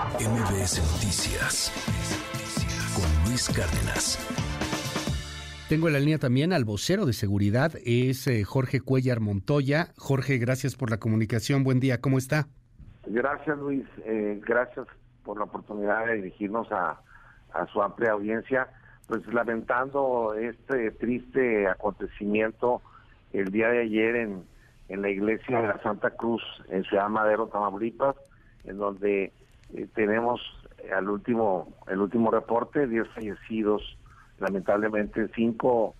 MBS Noticias con Luis Cárdenas. Tengo en la línea también al vocero de seguridad, es eh, Jorge Cuellar Montoya. Jorge, gracias por la comunicación. Buen día, ¿cómo está? Gracias, Luis. Eh, gracias por la oportunidad de dirigirnos a, a su amplia audiencia. Pues lamentando este triste acontecimiento el día de ayer en, en la iglesia de la Santa Cruz en Ciudad Madero, Tamaulipas, en donde eh, tenemos al último el último reporte 10 fallecidos lamentablemente cinco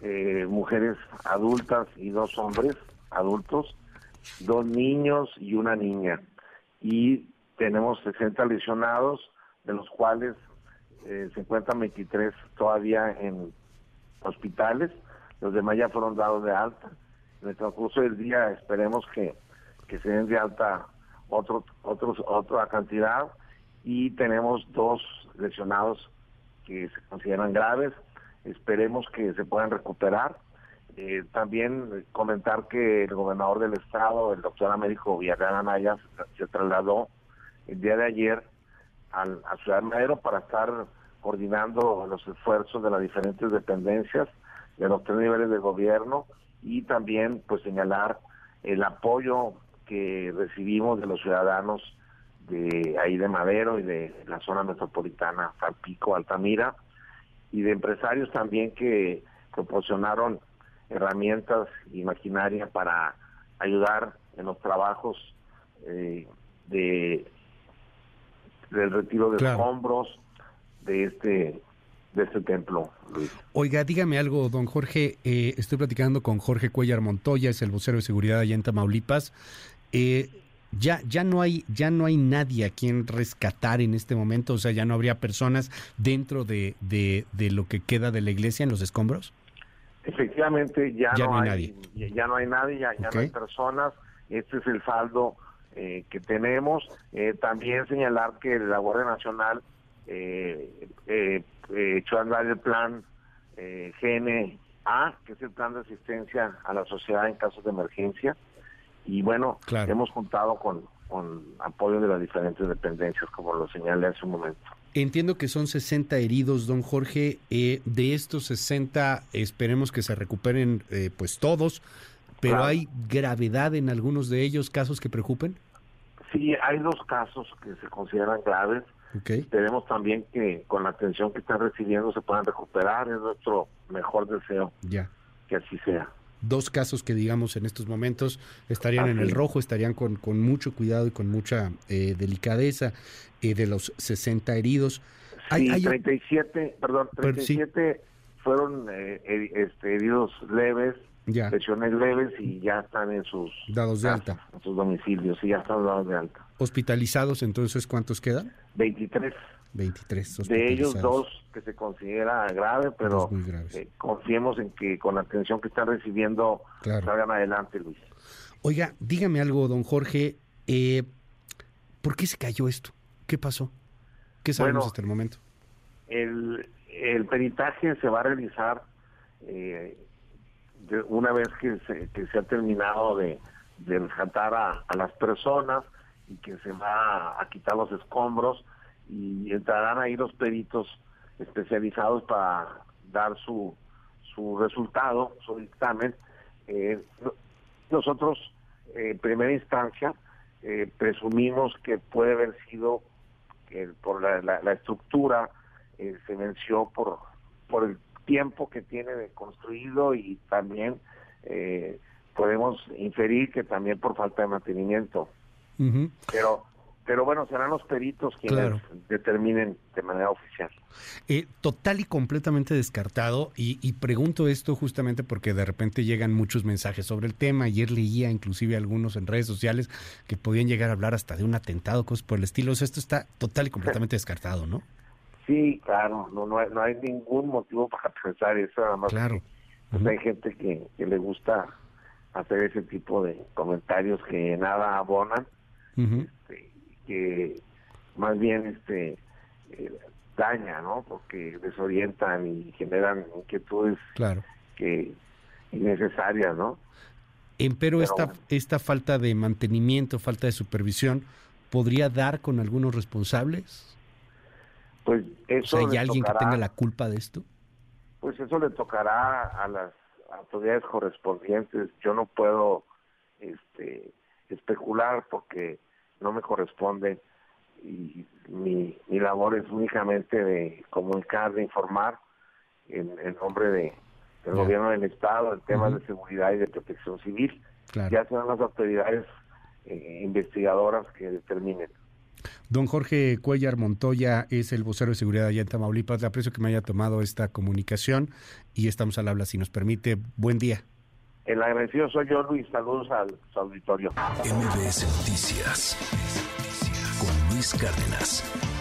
eh, mujeres adultas y dos hombres adultos dos niños y una niña. Y tenemos 60 lesionados de los cuales eh, se encuentran 23 todavía en hospitales. Los demás ya fueron dados de alta. En el transcurso del día esperemos que, que se den de alta otro, otros, otra cantidad y tenemos dos lesionados que se consideran graves. Esperemos que se puedan recuperar. Eh, también comentar que el gobernador del estado, el doctor Américo Villarreal Anaya, se trasladó el día de ayer al, a Ciudad Madero para estar coordinando los esfuerzos de las diferentes dependencias de los tres niveles de gobierno y también pues señalar el apoyo que recibimos de los ciudadanos de ahí de Madero y de la zona metropolitana, Salpico, Altamira, y de empresarios también que proporcionaron herramientas y maquinaria para ayudar en los trabajos eh, de del retiro de escombros de este de este templo. Oiga, dígame algo, don Jorge. Eh, estoy platicando con Jorge Cuellar Montoya, es el vocero de seguridad allá en Tamaulipas. Eh, ya, ya no hay, ya no hay nadie a quien rescatar en este momento, o sea, ya no habría personas dentro de, de, lo que queda de la iglesia en los escombros. Efectivamente, ya, no, hay, nadie. Ya, no hay nadie, ya, no hay personas. Este es el saldo eh, que tenemos. Eh, también señalar que la Guardia Nacional eh, eh, echó a andar el plan GNA, que es el plan de asistencia a la sociedad en casos de emergencia y bueno, hemos contado con, con apoyo de las diferentes dependencias, como lo señalé hace un momento. Entiendo que son 60 heridos, don Jorge. Eh, de estos 60, esperemos que se recuperen eh, pues todos, pero ¿hay gravedad en algunos de ellos, casos que preocupen? Sí, hay dos casos que se consideran graves. Esperemos también que con la atención que están recibiendo se puedan recuperar. Es nuestro mejor deseo ya. que así sea dos casos que digamos en estos momentos estarían en el rojo, estarían con, con mucho cuidado y con mucha eh, delicadeza eh, de los 60 heridos. Sí, 37, perdón, 37 fueron eh, este, heridos leves, lesiones leves y ya están en sus dados de alta, en sus domicilios y ya están dados de alta. Hospitalizados, entonces, ¿cuántos quedan? 23. 23 De ellos dos que se considera grave, pero eh, confiemos en que con la atención que están recibiendo salgan adelante, Luis. Oiga, dígame algo, don Jorge, eh, ¿por qué se cayó esto? ¿Qué pasó? ¿Qué sabemos hasta el momento? El, el peritaje se va a realizar eh, una vez que se, que se ha terminado de, de rescatar a, a las personas y que se va a quitar los escombros y entrarán ahí los peritos especializados para dar su, su resultado, su dictamen. Eh, nosotros, en primera instancia, eh, presumimos que puede haber sido que por la, la, estructura eh, se venció por, por el tiempo que tiene de construido y también podemos inferir que también por falta de mantenimiento. Pero pero bueno, serán los peritos quienes determinen de manera oficial. Eh, total y completamente descartado, y, pregunto esto justamente porque de repente llegan muchos mensajes sobre el tema. Ayer leía inclusive algunos en redes sociales que podían llegar a hablar hasta de un atentado, cosas por el estilo. esto está total y completamente descartado, ¿no? Sí, claro, no, no, hay, ningún motivo para pensar eso, además. Claro. Pues hay gente que, le gusta hacer ese tipo de comentarios que nada abonan que más bien este eh, daña, ¿no? Porque desorientan y generan inquietudes claro. que innecesarias, ¿no? Empero esta, esta falta de mantenimiento, falta de supervisión, podría dar con algunos responsables? Pues eso. ¿Hay alguien que tenga la culpa de esto? Pues eso le tocará a las autoridades correspondientes. Yo no puedo este, especular porque no me corresponde y mi, mi labor es únicamente de comunicar, de informar en, nombre de, del gobierno del Estado en temas de seguridad y de protección civil. Ya serán las autoridades eh, investigadoras que determinen. Don Jorge Cuellar Montoya es el vocero de seguridad allá en Tamaulipas. Le aprecio que me haya tomado esta comunicación y estamos al habla si nos permite. Buen día. El agradecido soy yo, Luis. Saludos al auditorio. MBS Noticias con Luis Cárdenas.